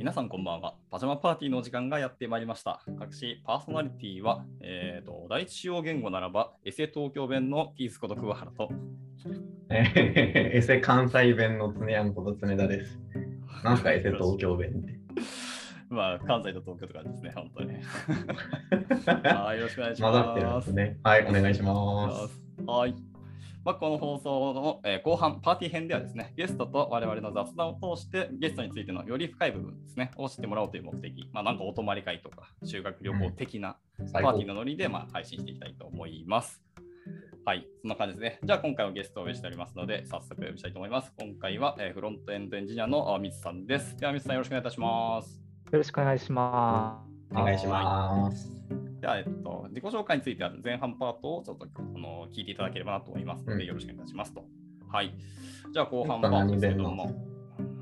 皆さんこんばんは。パジャマパーティーのお時間がやってまいりました。私、パーソナリティは、えー、と第一主要言語ならば、エセ東京弁のピースこと桑原と、え ーエセ関西弁の常やんこと常田です。なんすか、エセ東京弁って。まあ、関西と東京とかですね、本当に。はい、よろしくお願いし混ます。ざってるんですね。はい、お願いします。はい。まあ、この放送の、えー後半、パーティー編ではですね、ゲストと我々の雑談を通して、ゲストについてのより深い部分ですね、を知ってもらおうという目的、まあ、なんかお泊まり会とか、修学旅行的なパーティーのノリで、まあ、配信していきたいと思います。はい、そんな感じですね。じゃあ、今回のゲストをお呼びしておりますので、早速お呼びしたいと思います。今回は、えーフロントエンドエンジニアのあミツさんです。では、ミツさん、よろしくお願いいたします。よろしくお願いしまお願いします。では、えっと、自己紹介については前半パートをちょっとあの聞いていただければなと思いますので、うんよろしくお願いいたしますと。はい。じゃあ、後半パートですけども。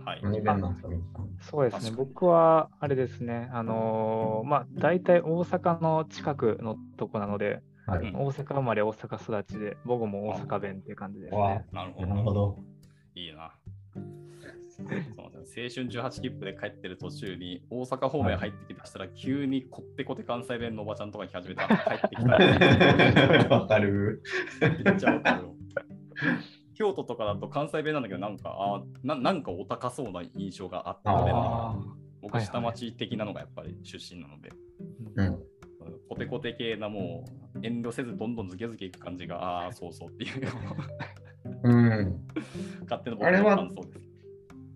はい。何弁なんですか、みさん。す。そうですね。僕は、あれですね。あのーまあ、大体大阪の近くのとこなので、はい。うん大阪生まれ、大阪育ちで、僕も大阪弁っていう感じですわね。なるほど。なるほど。いいな。青春18切符で帰ってる途中に大阪方面入ってきてしたら、急にこってこて関西弁のおばちゃんとか来始めたら 帰ってきたらわかる。めっちゃわかるよ。京都とかだと関西弁なんだけど、なんか、あーななんかお高そうな印象があったの僕、はいはい下町的なのがやっぱり出身なので、あ。うん。コテコテ系なもう遠慮せずどんどんズケズケいく感じが、ああー、そうそうっていううん。勝手な僕の感想です。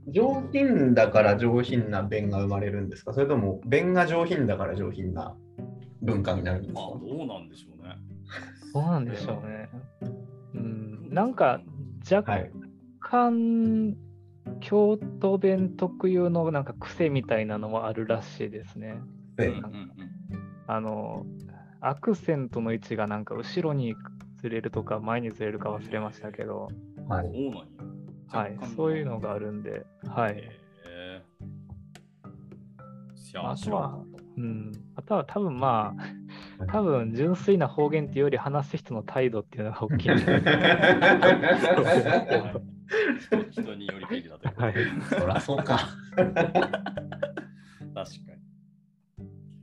上品だから上品な弁が生まれるんですか？それとも弁が上品だから上品な文化になるんですか？まあ、どうなんでしょうね。そうなんでしょうね。うん、なんか、若はい。干、京都弁特有のなんか癖みたいなのもあるらしいですね。でうんうんうんあの、アクセントの位置がなんか後ろにずれるとか前にずれるか忘れましたけど、はい。はい、そういうのがあるんで、はい。へー。あとは、うん、あとは多分まあ、多分純粋な方言っていうより話す人の態度っていうのが大きい。人によりけりだということはいで。そらそうか。確かに。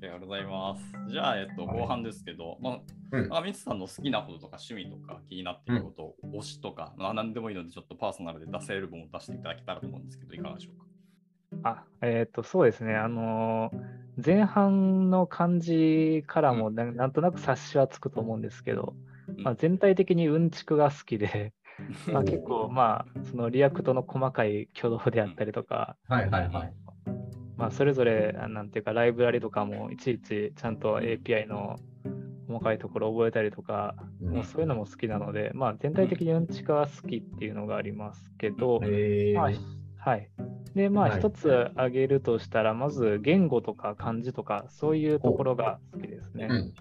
ありがとうございます。じゃあ、えっと、はい後半ですけど、まうんあ、あみつさんの好きなこととか趣味とか気になっていること、推しとか、まあ、何でもいいので、ちょっとパーソナルで出せる分を出していただけたらと思うんですけど、いかがでしょうか？あ、えっ、と、そうですね。あのー前半の感じからもななんとなく察しはつくと思うんですけど、うんまあ、全体的にうんちくが好きで、まあ、結構まあその React の細かい挙動であったりとか、はいはいはい。まあ、それぞれあなんていうかライブラリとかもいちいちちゃんと API の細かいところ覚えたりとか、うんもうそういうのも好きなので、まあ、全体的にうんちくは好きっていうのがありますけど、えまあー、はい。で、まあ、はい一つ挙げるとしたら、まず言語とか漢字とか、そういうところが好きですね。うん。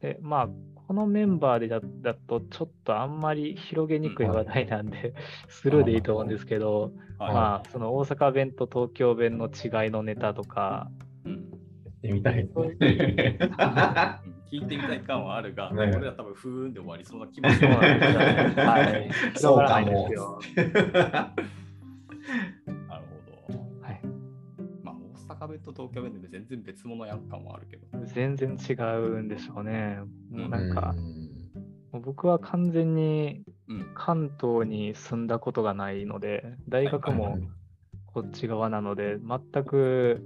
で、まあ、このメンバーでだだと、ちょっとあんまり広げにくい話題なんで、スルーでいいと思うんですけど、はいまあ、その大阪弁と東京弁の違いのネタとか、うんやってみたい。聞いてみたい感はあるが、ね 俺ら多分ふーんで終わりそうな気もするね。はい。そうかもすよ。なるほど。はい。まあ、大阪弁と東京弁で全然別物やん感もあるけど。全然違うんでしょうね。もうなんかう、んもう僕は完全にうん。関東に住んだことがないので、大学もこっち側なので、全く、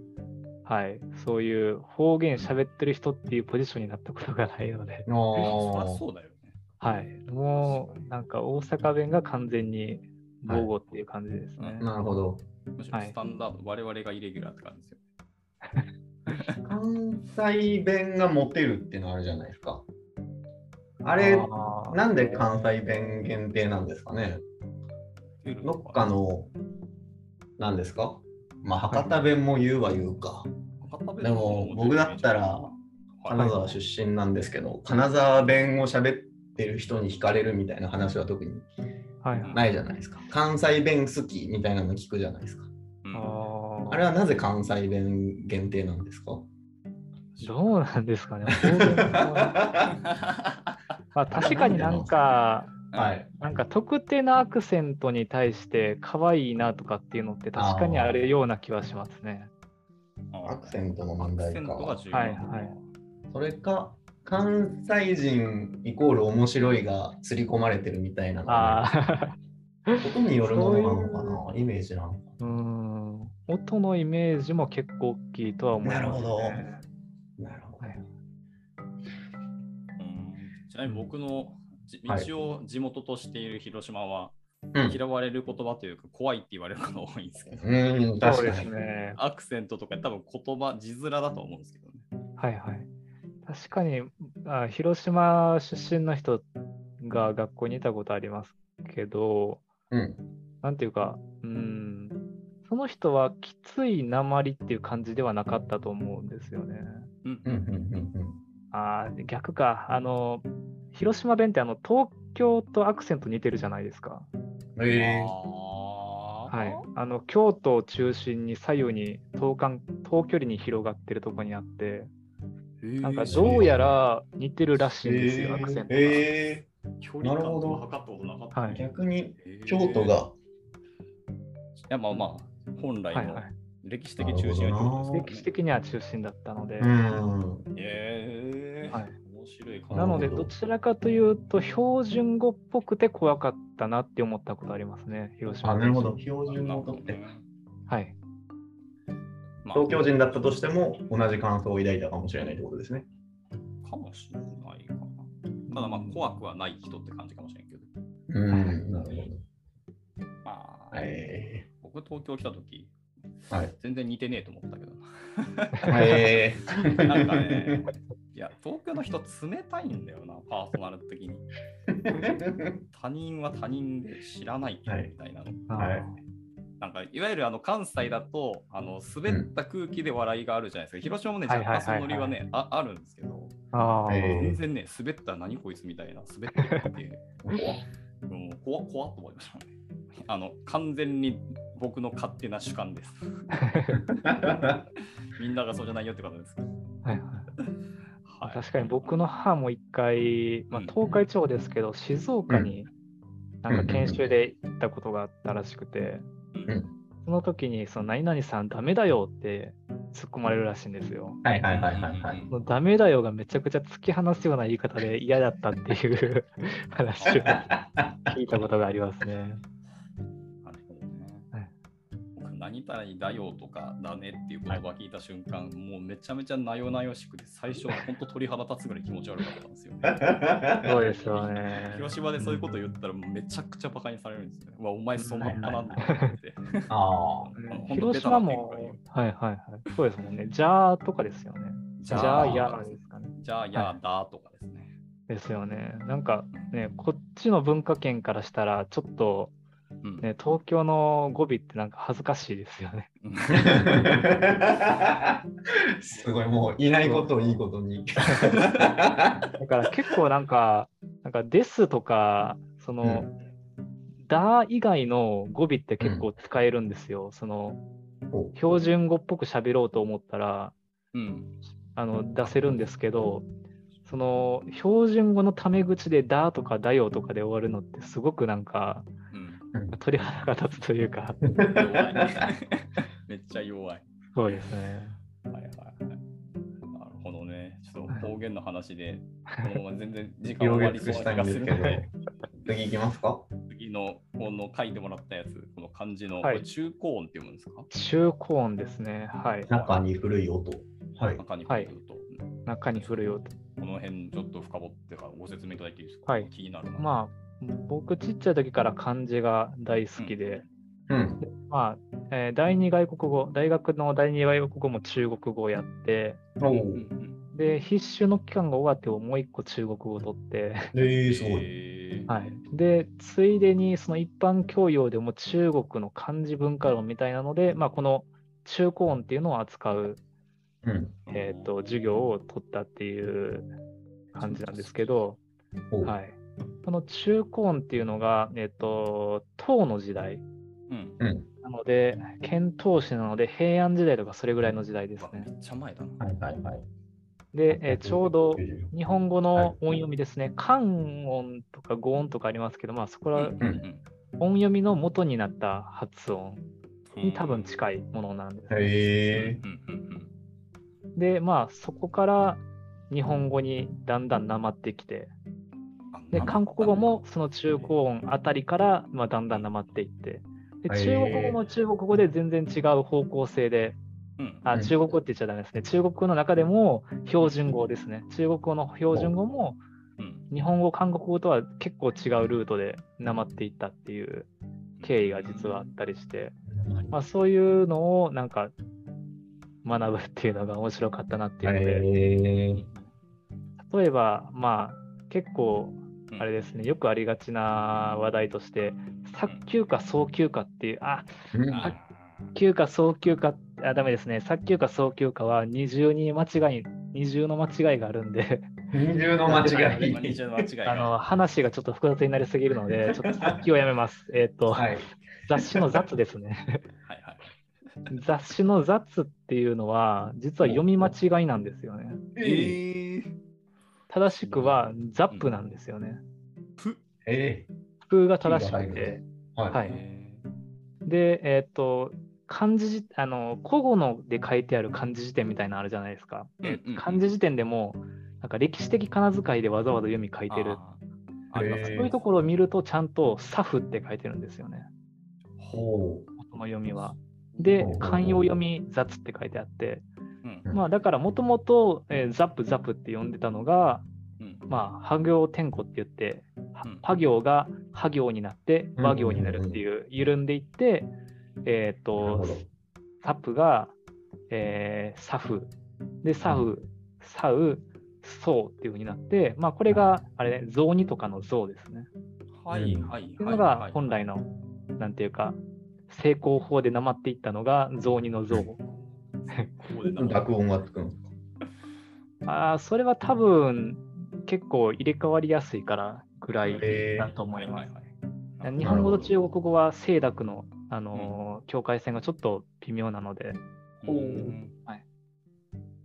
はい、そういう方言喋ってる人っていうポジションになったことがないので、あそうだよね。はい、もうなんか大阪弁が完全に母語っていう感じですね。あ、なるほど。むしろはい。スタンダード、我々がイレギュラーって感じですよ。関西弁がモテるっていうのあるじゃないですか。あれ、あーなんで関西弁限定なんですかね？どっかの、なんですか？まあ、博多弁も言うは言うか。でも、僕だったら、金沢出身なんですけど、金沢弁を喋ってる人に惹かれるみたいな話は特にないじゃないですか。関西弁好きみたいなの聞くじゃないですか。うんあれはなぜ関西弁限定なんですか？どうなんですかね。まあ、確かになんか、はい。なんか特定のアクセントに対して可愛いなとかっていうのって確かにあるような気はしますね。アクセントの問題か。はいはい。それか、関西人イコール面白いが刷り込まれてるみたいな、ね。ああ。音によるものなのかな イメージなのかうん。音のイメージも結構大きいとは思います、ね、なるほど。なるほど。はい、ちなみに僕の一応地元としている広島は、嫌われる言葉というか、怖いって言われることが多いんですけど、うん、確かにね。アクセントとか多分言葉、字面だと思うんですけどね。はいはい。確かにあ広島出身の人が学校にいたことありますけど、うん、なんていうか、うん、その人はきつい鉛っていう感じではなかったと思うんですよね。あ逆か、あの、広島弁ってあの東京とアクセント似てるじゃないですか。えー、はい、あの京都を中心に左右に等間遠距離に広がってるとこにあって、なんかどうやら似てるらしいんですよ、アクセントが。えー、なるほど。測ったことなかった、はい、逆に京都が。いや、まあまあ、本来の歴史的中心は、ね、歴史的には中心だったので。うん。えー、はい。面白いなので、どちらかというと、標準語っぽくて怖かったなって思ったことありますね、広島。あ、なるほど。標準語って。はい。東京人だったとしても同じ感想を抱いたかもしれないということですね。かもしれないかな。ただまあ怖くはない人って感じかもしれんけど。うん、なるほど。まあ、えー、僕東京来た時、はい、全然似てねえと思ったけど。えー、なんかね、いや、東京の人冷たいんだよな、パーソナル的に。他人は他人で知らないみたいなの。はい、はいなんかいわゆるあの関西だとあの滑った空気で笑いがあるじゃないですか、うん、広島もね若干そのノリはね、ああるんですけど。全然ね滑ったら何こいつみたいな滑ってるって もう怖怖っと思いましたね。あの完全に僕の勝手な主観です みんながそうじゃないよってことです。はいはい、確かに僕の母も一回、まあ、東海地方ですけど、うん、静岡になんか研修で行ったことがあったらしくて、うん、その時にその何々さんダメだよって突っ込まれるらしいんですよ。はいはいはいはい、はい。ダメだよがめちゃくちゃ突き放すような言い方で嫌だったっていう 話を聞いたことがありますね。何たらにだよとかだねっていう言葉聞いた瞬間、はい、もうめちゃめちゃなよなよしくて、最初、本当鳥肌立つぐらい気持ち悪かったんですよ、ね。そうですよね。広島でそういうこと言ったら、めちゃくちゃバカにされるんですよね。うわ、お前そんなっなんだって。ああ。広島も、はいはいはい。そうですもんね。じゃあとかですよね。じゃあやなんですかね。じゃあやだとかですね。ですよね。なんかね、こっちの文化圏からしたら、ちょっと、ね、東京の語尾ってなんか恥ずかしいですよね。すごい、もういないことをいいことに。だから結構なんか、なんかですとか、その、うん、だ以外の語尾って結構使えるんですよ。うん、その、標準語っぽく喋ろうと思ったら、うん、あの出せるんですけど、その標準語のタメ口でだとかだよとかで終わるのってすごくなんか、鳥肌が立つというか めっちゃ弱い。そうですね。はいはいはい。なるほどね。ちょっと方言の話で、このまま全然時間終わりそうな気がするので、次いきますか？次のこの書いてもらったやつ、この漢字の、はい、中高音って読むんですか？中高音ですね。はい。中に古い音。はい。中に古い音。中に古い音。この辺ちょっと深掘ってからご説明いただいていいですか、はい、気になるな。まあ僕ちっちゃい時から漢字が大好きで、うん、まあ、えー、第二外国語、大学の第二外国語も中国語をやって、で、必修の期間が終わってもう一個中国語を取って、えー、すごい。はい。で、ついでにその一般教養でも中国の漢字文化論みたいなので、まあ、この中高音っていうのを扱う、うん、えーと、授業を取ったっていう感じなんですけど、はい。この中高音っていうのが、えっ、と、唐の時代。うん、なので、遣唐使なので、平安時代とかそれぐらいの時代ですね。めっちゃ前だな。はいはいはい。で、えー、ちょうど日本語の音読みですね、漢音とか語音とかありますけど、まあ、そこは音読みの元になった発音に多分近いものなんです、ね。で、まあ、そこから日本語にだんだんなまってきて、で韓国語もその中国音あたりから、まあ、だんだんなまっていって、で中国語も中国語で全然違う方向性で、あ中国語って言っちゃダメですね。中国語の中でも標準語ですね。中国語の標準語も日本語、韓国語とは結構違うルートでなまっていったっていう経緯が実はあったりして、まあ、そういうのをなんか学ぶっていうのが面白かったなっていうので、例えば、まあ結構あれですね、よくありがちな話題として、早急か早急かっていう、あ、早急か早急か、あ、ダメですね、早急か早急かは二重に間違い、二重の間違いがあるんで、二重の間違い。二重の間違いあの話がちょっと複雑になりすぎるので、ちょっとさっきをやめます。えっ、と、はい、雑誌の雑ですね。はいはい、雑誌の雑っていうのは、実は読み間違いなんですよね。えー正しくはザップなんですよね。プえプが正しくて。はい、はい。で、えっ、ー、と、漢字あの古語ので書いてある漢字辞典みたいなのあるじゃないですか。うんうん、漢字辞典でもなんか歴史的仮名遣いでわざわざ読み書いてる。そういうところを見るとちゃんとサフって書いてるんですよね。ほう。の読みは。で、慣用読み雑って書いてあって、まあ、だからもともとザップザップって呼んでたのが、うん、まあ、破行転弧って言って、破行が破行になって和行になるっていう、緩んでいって、えっ、ー、と、サップが、えー、サフ、で、サフ、サウ、ソウっていうふうになって、まあ、これが、あれ、ね、雑煮とかの像ですね。はいはい。っていうのが本来の、なんていうか、成功法でなまっていったのが雑煮の像。濁音がつくんですかあそれは多分結構入れ替わりやすいからぐらいだと思います。日本語と中国語は清濁の、あのー、境界線がちょっと微妙なので。はい、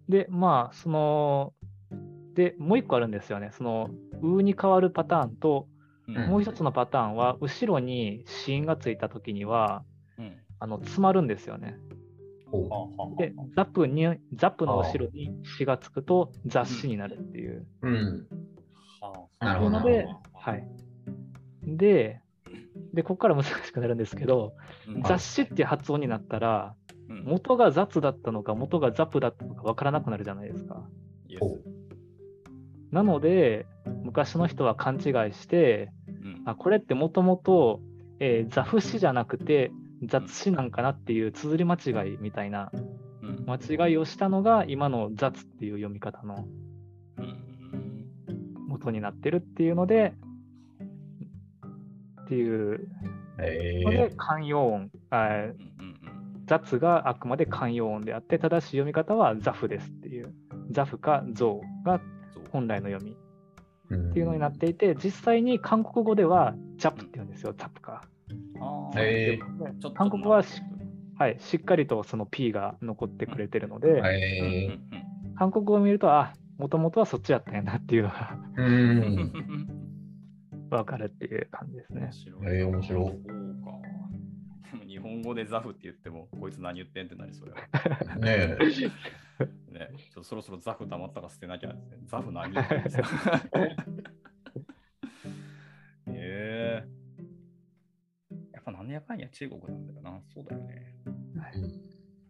で、まあ、その、で、もう一個あるんですよね。その、うに変わるパターンと、うん、もう一つのパターンは、後ろに子音がついたときには、うん、あの詰まるんですよね。で、ザップに、ザップの後ろに詩がつくと雑誌になるっていう。うん。なるほど。で、はい。で、で、ここから難しくなるんですけど、雑誌っていう発音になったら、元が雑だったのか、元がザップだったのか分からなくなるじゃないですか。なので、昔の人は勘違いして、あこれってもともと、えー、ザフ詩じゃなくて、雑誌なんかなっていう綴り間違いみたいな間違いをしたのが今の雑っていう読み方の元になってるっていうので、っていう。ので慣用音、雑があくまで慣用音であって正しい読み方はザフですっていう。ザフかゾウが本来の読み。っていうのになっていて実際に韓国語ではジャプって言うんですよ、ザプか。えー、韓国はし,、はい、しっかりとその P が残ってくれてるので、えー、韓国語を見ると、あもともとはそっちやったんやなっていうのが 分かるっていう感じですね。えー、面白い。日本語でザフって言っても、こいつ何言ってんってなりそうや。ねえ。ねちょそろそろザフ溜まったから捨てなきゃ、ね、ザフ何言ってんです やかんや中国なんだよな。そうだよね。はい、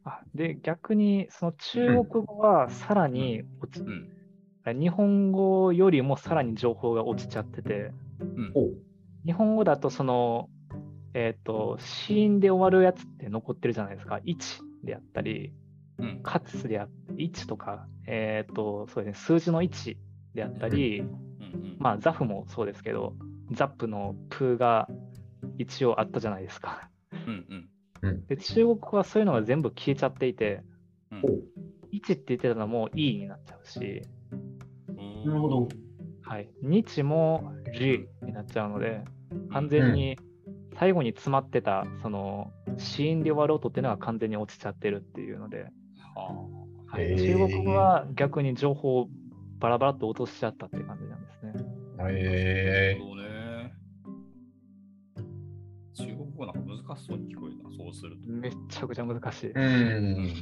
あで、逆にその中国語はさらに落ち、うん、日本語よりもさらに情報が落ちちゃってて、うん、日本語だとその、えっ、ー、と、死因で終わるやつって残ってるじゃないですか。1であったり、うん、かつであったり、1とか、えっ、ー、と、そうですね、数字の1であったり、うんうん、まあ、ザフもそうですけど、ザップのプーが一応あったじゃないですか。うんうん、で中国語はそういうのが全部消えちゃっていて、うん、1って言ってたのも E になっちゃうし、なるほど。はい、日も G になっちゃうので、完全に最後に詰まってた、その、死因で終わろうとっていうのが完全に落ちちゃってるっていうので、は中国語は逆に情報をバラバラと落としちゃったって感じなんですね。へえー。語なんか難しそうに聞こえるな、そうすると。めっちゃくちゃ難しい。うん。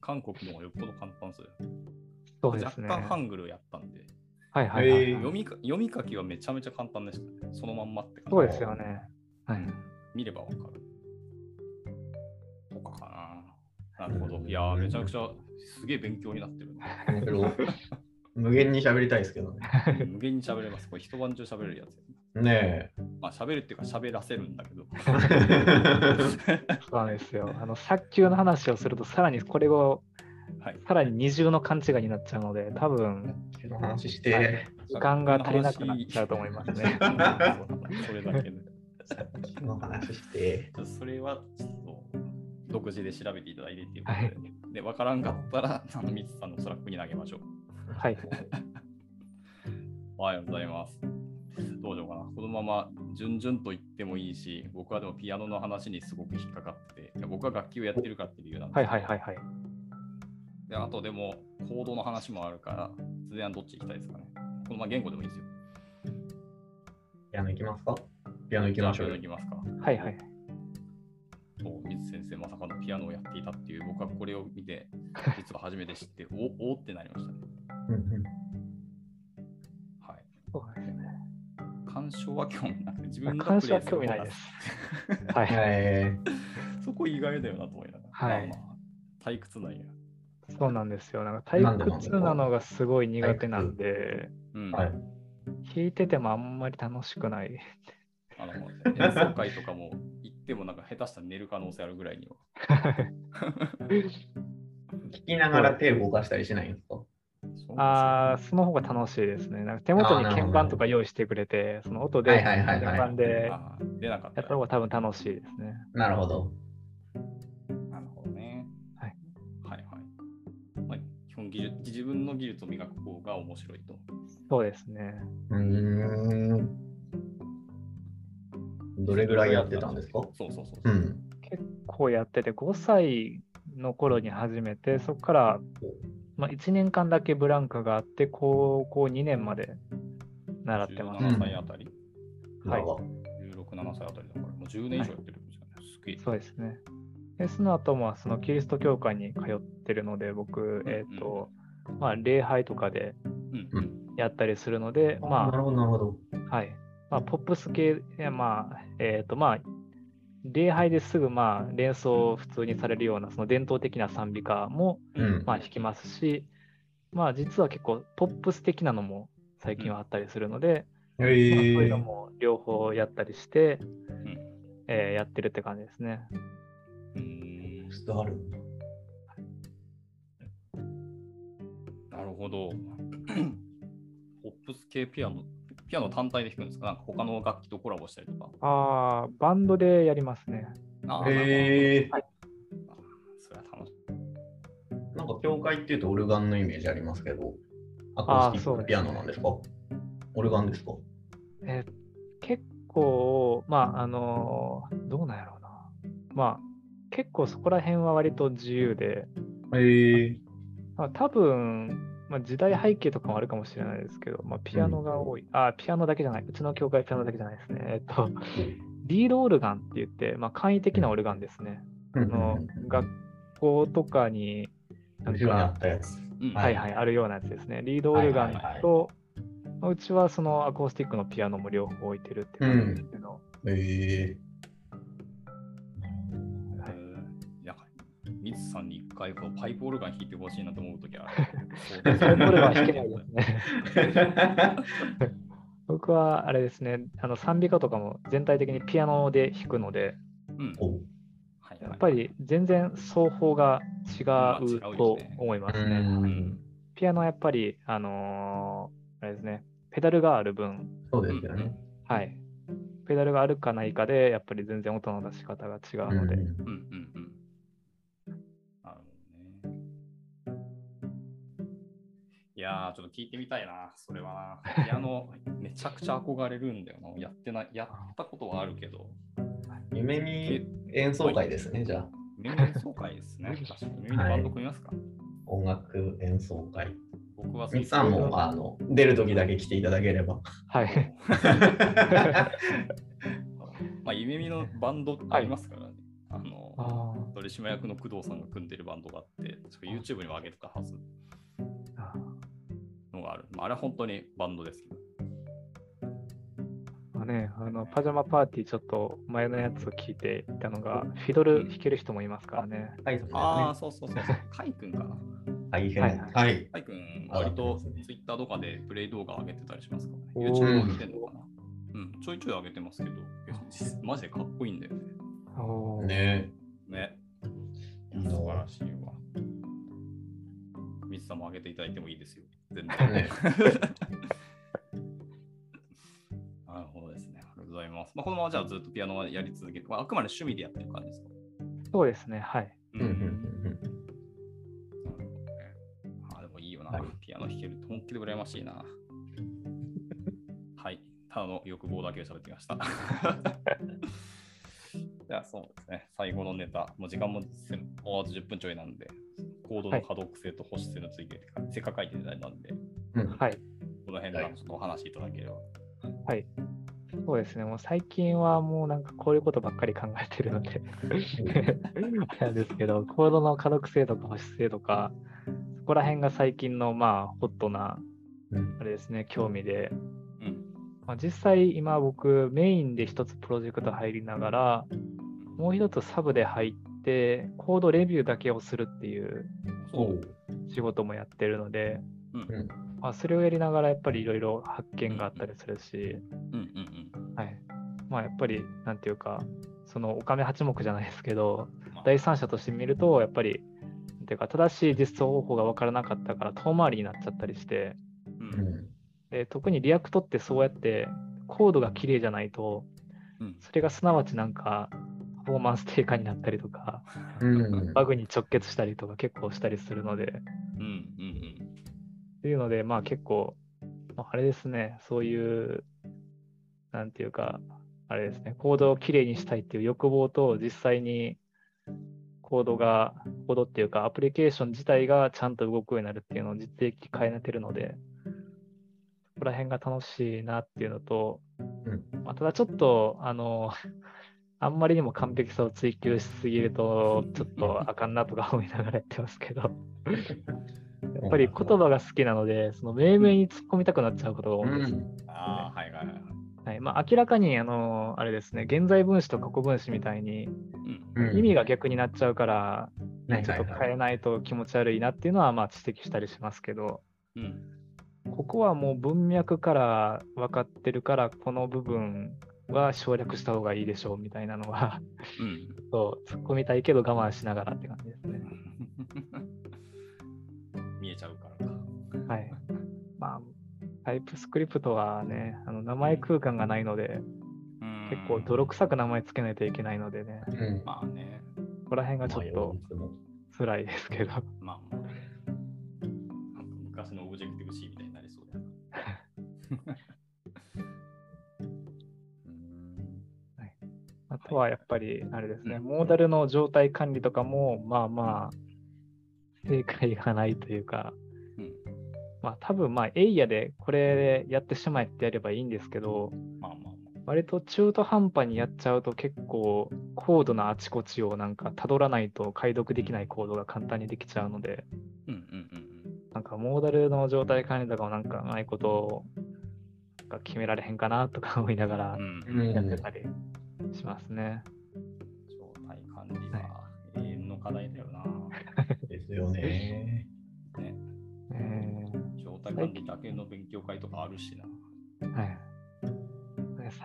韓国の方がよっぽど簡単そうそうですね。若干ハングルやったんで。はいはい、はい、読み読み書きはめちゃめちゃ簡単でしたね。そのまんまって感じ。そうですよね。はい。見ればわかる。とかかな。なるほど。いやめちゃくちゃすげえ勉強になってる、無限に喋りたいですけどね。無限に喋れます。これ一晩中喋れるやつ、ねえ。まあ喋るっていうか喋らせるんだけど。そうなんですよ。あの、早急の話をするとさらにこれをはい、さらに二重の勘違いになっちゃうので、多分話して、時間が足りなくなっちゃうと思いますね。それだけで。の話して。それはちょっと独自で調べていただいてっていうことで、はい、で分からんかったら、あのミツさんの Slack に投げましょう。はい。おはようございます。どうしようかな。このまま順々と言ってもいいし、僕はでもピアノの話にすごく引っかかってて、僕は楽器をやってるかっていう理由なんですはいはいはいはい。で、あとでも、コードの話もあるから、ズデアンどっち行きたいですかね。このまま言語でもいいですよ。ピアノ行きますか？ピアノ行きましょう。ピアノ行きますか。はいはい。と、水先生、まさかのピアノをやっていたっていう、僕はこれを見て、実は初めて知って、おおってなりましたね。はい。鑑賞は興味なくて、自分の鑑賞は興味ないです。はい。そこ意外だよなと思いながら。はい。まあまあ、退屈なんや。そうなんですよ。なんか退屈なのがすごい苦手なんで、はい、弾いててもあんまり楽しくない。あの演奏会とかも行ってもなんか下手したら寝る可能性あるぐらいには。聞きながら手を動かしたりしないんですか？ああ、その方が楽しいですね。なんか手元に鍵盤とか用意してくれて、その音で鍵盤でやった方が多分楽しいですね。なるほど。技術自分の技術を磨く方が面白いと。そうですね。うん。どれぐらいやってたんですか？そうそうそう。うん、結構やってて、5歳の頃に始めて、そこから、まあ、1年間だけブランクがあって、高校2年まで習ってます。17歳あたり？はい。16、7歳あたりだから、もう10年以上やってるんですよね。はい、すげえ。そうですね。でその後もそのキリスト教会に通ってるので、僕、えっ、ー、と、まあ、礼拝とかでやったりするので、まあ、なるほど、なるほど。はい。まあ、ポップス系、まあ、えっ、ー、と、まあ、礼拝ですぐまあ連想普通にされるようなその伝統的な賛美歌もまあ弾きますし、うん、まあ実は結構ポップス的なのも最近はあったりするので、うん。まあ、そういうのも両方やったりして、うん、えー、やってるって感じですね。ある。なるほど。ポップス系ピアノ、ピアノ単体で弾くんですか？なんか他の楽器とコラボしたりとか。ああ、バンドでやりますね。へえー。はい、それは楽しい。なんか教会っていうとオルガンのイメージありますけど、アコースティックピアノなんですか？オルガンですか？え結構、まあ、あのー、どうなんやろうな。まあ、結構そこら辺は割と自由で、えー、まあ、多分、まあ、時代背景とかもあるかもしれないですけど、まあ、ピアノが多い、うん、あ、ピアノだけじゃない、うちの教会ピアノだけじゃないですね。えっと、リードオルガンって言って、まあ、簡易的なオルガンですね。あの学校とかに、なんか、はいはい、あるようなやつですね。リードオルガンと、はいはいはい、うちはそのアコースティックのピアノも両方置いてるって感じですけど。うん、えーミツさんに一回こパイプオルガン弾いてほしいなと思うときは。パイプオルガン弾けないですね。僕はあれですね、あの賛美歌とかも全体的にピアノで弾くので、うんやっぱり全然奏法が違うと思いますね。うん、ピアノはやっぱり、あのー、あれですね、ペダルがある分、そうですよね。はい。ペダルがあるかないかで、やっぱり全然音の出し方が違うので。うんうんいやー、ちょっと聞いてみたいな、それはな。ピアノ、めちゃくちゃ憧れるんだよな。やってない、やったことはあるけど。夢見演奏会ですね、じゃあ。夢見演奏会ですね。確かに。夢見バンド組みますか、はい、音楽演奏会。僕はみさんもあの出るときだけ来ていただければ。はい。まあ、夢見のバンドありますからね。はい、あの取締役の工藤さんが組んでるバンドがあって、YouTube にも上げてたはずのがある。まあ、あれは本当にバンドですけど。まあね、あのパジャマパーティーちょっと前のやつを聞いていたのが、フィドル弾ける人もいますからね。うん、ああ、そうそうそうそう。カイ君かな？大変。はい。カイ君、割と Twitter とかでプレイ動画上げてたりしますかね。YouTube 上げてんのかな？うん、ちょいちょい上げてますけど、マジでかっこいいんだよね。ねね。素晴らしいわ。ミスさんも上げていただいてもいいですよ。全然。ね。ございます。まあ、このままじゃあずっとピアノはやり続けて、まあ、あくまで趣味でやってる感じですか？そうですね、はい。うん。うんうんうん。あでもいいよな、はい、ピアノ弾けると本気で羨ましいな。はい、ただの欲望だけで喋ってきました。じゃあそうですね、最後のネタ、もう時間も終わず10分ちょいなんで、コードの可読性と保守性の追求とか、せっかく書いていただいたんで、はい、この辺でちょっとお話しいただければ。はい。そうですね、もう最近はもうなんかこういうことばっかり考えてるので。あれですけど、コードの可読性とか保守性とか、そこら辺が最近のまあホットな、あれですね、興味で、まあ、実際今僕メインで一つプロジェクト入りながら、もう一つサブで入って、コードレビューだけをするっていう仕事もやってるので、まあ、それをやりながらやっぱりいろいろ発見があったりするし、はい。まあ、やっぱりなんていうかその岡目八目じゃないですけど第三者として見るとやっぱりていうか正しい実装方法が分からなかったから遠回りになっちゃったりして、うん、で特に React ってそうやってコードが綺麗じゃないと、うん、それがすなわちなんかパフォーマンス低下になったりとか、うん、バグに直結したりとか結構したりするので、うんうんうん、っていうのでまあ結構あれですね。そういうなんていうか、あれですね、コードをきれいにしたいっていう欲望と、実際にコードが、コードっていうか、アプリケーション自体がちゃんと動くようになるっていうのを実績変えてるので、そこら辺が楽しいなっていうのと、うん。まあ、ただちょっと、あの、あんまりにも完璧さを追求しすぎると、ちょっとあかんなとか思いながらやってますけど、やっぱり言葉が好きなので、その命名に突っ込みたくなっちゃうことが多いです、うん、ああ、はいはいはい。はい。まあ、明らかにあのあれですね現在分詞と過去分詞みたいに、意味が逆になっちゃうから、ね、ちょっと変えないと気持ち悪いなっていうのはまあ指摘したりしますけど、うん、ここはもう文脈から分かってるからこの部分は省略した方がいいでしょうみたいなのは、うん、そう突っ込みたいけど我慢しながらって感じですね。見えちゃうからか。はい。まあタイプスクリプトはね、あの名前空間がないので、結構泥臭く名前つけないといけないのでね。うん、まあね。ここら辺がちょっと辛いですけど。とはやっぱり、あれですね、モーダルの状態管理とかも、まあまあ、正解がないというか、まあ多分まあエイヤでこれやってしまえってやればいいんですけど、まあまあ、割と中途半端にやっちゃうと結構高度なあちこちをなんか辿らないと解読できないコードが簡単にできちゃうので、うんうんうん、なんかモーダルの状態管理とかもなんかうまいことを決められへんかなとか思いながらやってたりしますね。状態管理は永遠の課題だよな。ですよね。ね管理だけの勉強会とかあるしな。はい。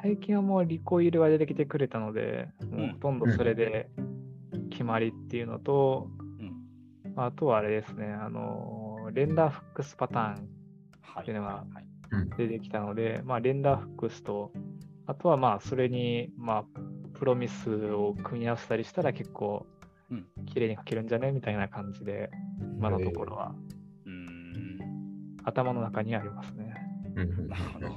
最近はもうリコイルが出てきてくれたので、もうほとんどそれで決まりっていうのと、うん、あとはあれですね、あの、レンダーフックスパターンっていうのが出てきたので、まあ、レンダーフックスと、あとはまあ、それに、まあ、プロミスを組み合わせたりしたら結構、綺麗に書けるんじゃね？みたいな感じで、今のところは。頭の中にありますね。なるほど。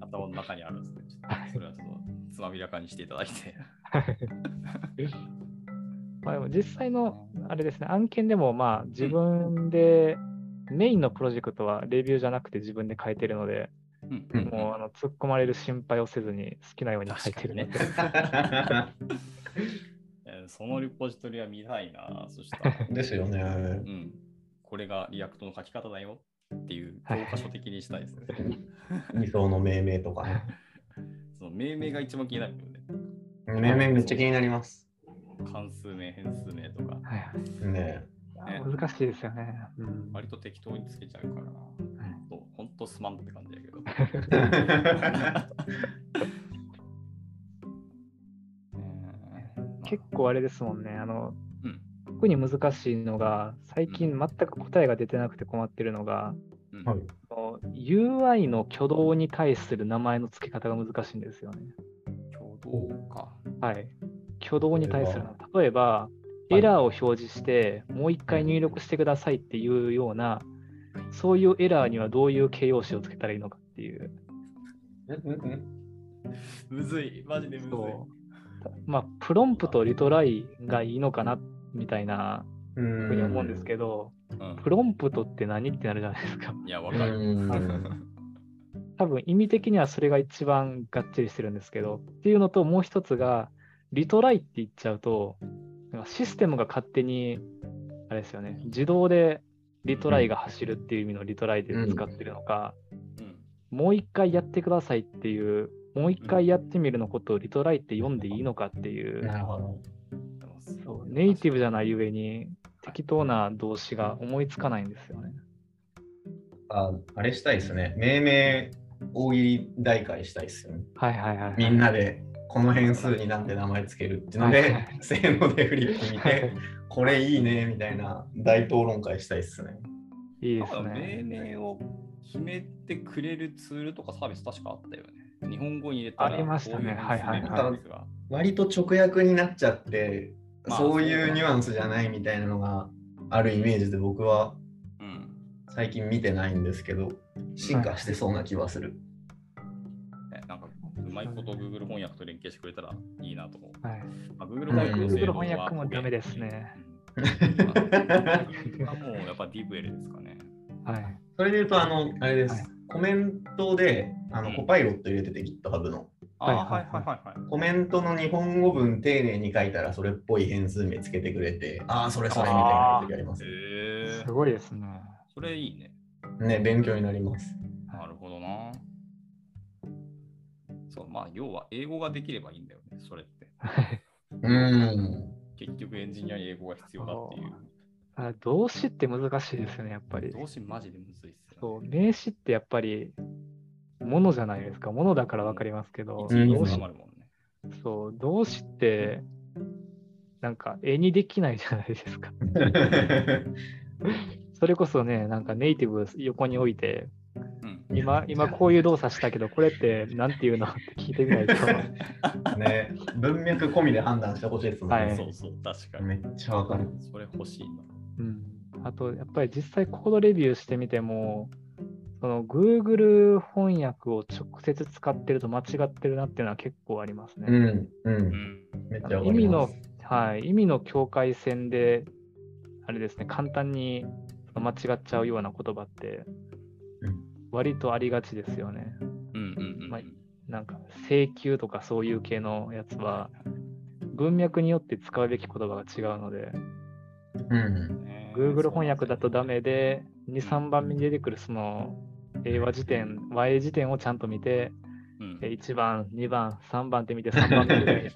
頭の中にあるんですね。それはちょっとつまびらかにしていただいて。まあでも実際のあれですね、案件でもまあ自分で、メインのプロジェクトはレビューじゃなくて自分で書いてるので、うん、もうあの突っ込まれる心配をせずに好きなように書いてるので。そのリポジトリは見たいな、そしたら。ですよね。うん。これが React の書き方だよっていう教科書的にしたいですね。理想の命名とかね。その命名が一番気になるよね。命名めっちゃ気になります。関数名、変数名とか。はいね難しいですよね、うん。割と適当につけちゃうからな。ほんとすまんって感じだけど。結構あれですもんね。あの、うん、特に難しいのが、最近全く答えが出てなくて困ってるのが、うん、UI の挙動に対する名前の付け方が難しいんですよね。挙動か。はい。挙動に対する例えば、エラーを表示して、もう一回入力してくださいっていうような、そういうエラーにはどういう形容詞をつけたらいいのかっていう。むずい、マジでむずい。まあ、 prompt retry がいいのかなみたいなふうに思うんですけど、プロンプトって何ってなるじゃないですか。いや、わかる。多分意味的にはそれが一番がっちりしてるんですけど、っていうのともう一つが、リトライって言っちゃうと、システムが勝手に、あれですよね、自動でリトライが走るっていう意味のリトライで使ってるのか、うん、もう一回やってくださいっていう、もう一回やってみるのことをリトライって読んでいいのかっていう、なるほどそうネイティブじゃないゆえに、適当な動詞が思いつかないんですよね。ああれしたいですね。命名大喜利大会したいですよね。はいはいはい、はい、みんなでこの変数になんて名前つけるっていうので、はいはい、せーのでフリップ見て、これいいねみたいな大討論会したいですね。いいですね。命名を決めてくれるツールとかサービス確かあったよね。日本語に入れたらありましたね。はいはいはい。割と直訳になっちゃって、まあ、そういうニュアンスじゃないみたいなのがあるイメージで僕は最近見てないんですけど、進化してそうな気はする。と Google 翻訳と連携してくれたらいいなと思う。はいまあ、Google 翻訳の性能は、翻訳もダメですね。うん、もうやっぱ DeepL ですかね。はい。それで言うと、あの、あれです。はい、コメントで、あの、コパイロット入れてて GitHub の。はいはいはいはい。コメントの日本語文丁寧に書いたらそれっぽい変数名つけてくれて、ああ、それそれみたいな時あります。すごいですね。それいいね。ね、勉強になります。まあ、要は英語ができればいいんだよね、それって。うん。結局エンジニアに英語が必要だっていう。あ動詞って難しいですよね、やっぱり。動詞マジでむずいっす、ね、そう、名詞ってやっぱり、ものじゃないですか。ものだから分かりますけど、うん、動詞、そう、動詞って、なんか絵にできないじゃないですか。それこそね、なんかネイティブ横に置いて、今、今こういう動作したけど、これって何て言うの？って聞いてみないと。ね、文脈込みで判断してほしいですもんね。はい、そうそう、確かに。めっちゃわかる。それ欲しいな。うん。あと、やっぱり実際コードレビューしてみても、その Google 翻訳を直接使ってると間違ってるなっていうのは結構ありますね。うん、うん。めっちゃ意味の、はい、意味の境界線で、あれですね、簡単に間違っちゃうような言葉って、割とありがちですよね。うんうんうんまあ、なんか請求とかそういう系のやつは文脈によって使うべき言葉が違うので、うん、Google 翻訳だとダメで2、3番目に出てくるその英和辞典、和英辞典をちゃんと見て、うん、1番、2番、3番って見て3番目に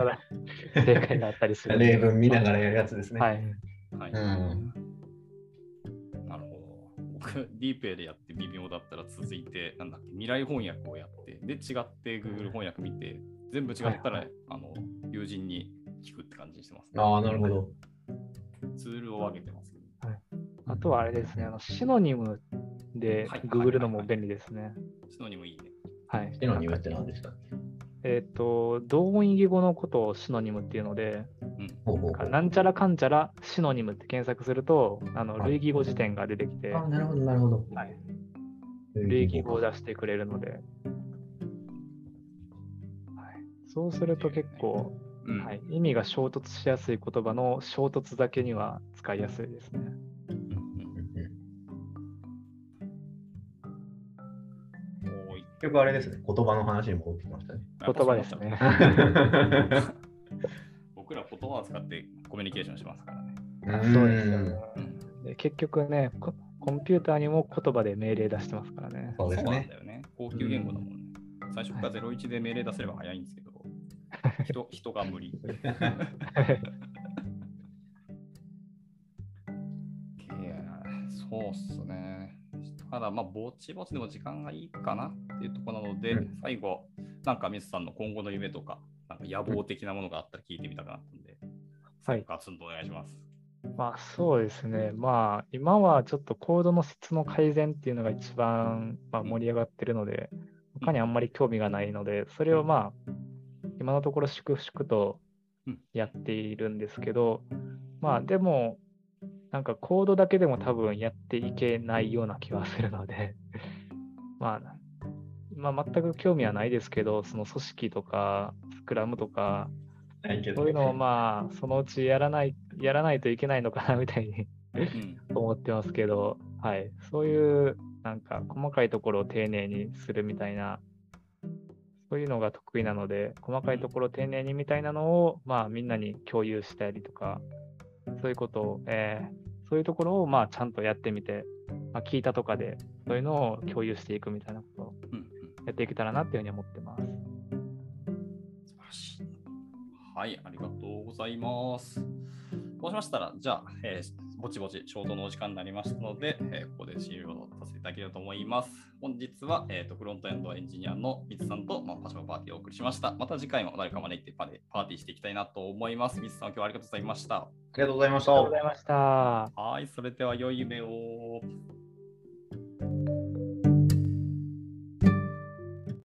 正解があったりする。例文見ながらやるやつですね。はい。はい、うん僕、DPay でやって微妙だったら続いて、なんだっけ、未来翻訳をやって、で、違って Google 翻訳見て、全部違ったら、はい、あの友人に聞くって感じにしてます、ね、ああ、なるほど。ツールを分けてますけど。はい、あとはあれですね、あのシノニムで Google のも便利ですね。シノニムいいね。はい。シノニムって何でしたっけ？えっ、ー、と、同音異義語のことをシノニムっていうので、うん、なんちゃらかんちゃらシノニムって検索すると、あの類義語辞典が出てきて、あ、なるほど、なるほど。はい、類義語。を出してくれるので、はい、そうすると結構、はい、意味が衝突しやすい言葉の衝突だけには使いやすいですね。結局あれですね、言葉の話に戻ってきましたね。言葉ですね。僕ら言葉を使ってコミュニケーションしますからね。そうですよね。結局ねコ、コンピューターにも言葉で命令出してますからね。そうですね。ね高級言語だもんね。最初から01で命令出せれば早いんですけど、人人が無理。そうっすね。ただ、まあ、ぼちぼちでも時間がいいかなっていうところなので、うん、最後、なんか、ミスさんの今後の夢とか、なんか野望的なものがあったら聞いてみたくなったんで、はい、ガツンとお願いします。まあ、そうですね。まあ、今はちょっとコードの質の改善っていうのが一番、まあ、盛り上がってるので、他にあんまり興味がないので、それをまあ、今のところ粛々とやっているんですけど、まあでも、なんかコードだけでも多分やっていけないような気はするので まあ、まあ、全く興味はないですけど、その組織とか、スクラムとか、そういうのをまあ、そのうちやらない、やらないといけないのかなみたいに思ってますけど、はい、そういうなんか細かいところを丁寧にするみたいなそういうのが得意なので、細かいところ丁寧にみたいなのを、まあ、みんなに共有したりとか、そういうことを、えー、そういうところを、まあ、ちゃんとやってみて、まあ、聞いたとかで、そういうのを共有していくみたいなていけたらなっていうふうに思ってます。素晴らしい。はい、ありがとうございます。そうしましたら、じゃあ、えーぼちぼち、ちょうどのお時間になりましたので、えー、ここで終了させていただければと思います。本日は、えーと、フロントエンドエンジニアのミツさんと、まあ、パシャパーティーをお送りしました。また次回も誰か招いてパーティーしていきたいなと思います。ミツさん、今日はありがとうございました。ありがとうございました。ありがとうございました。はい、それでは良い夢を。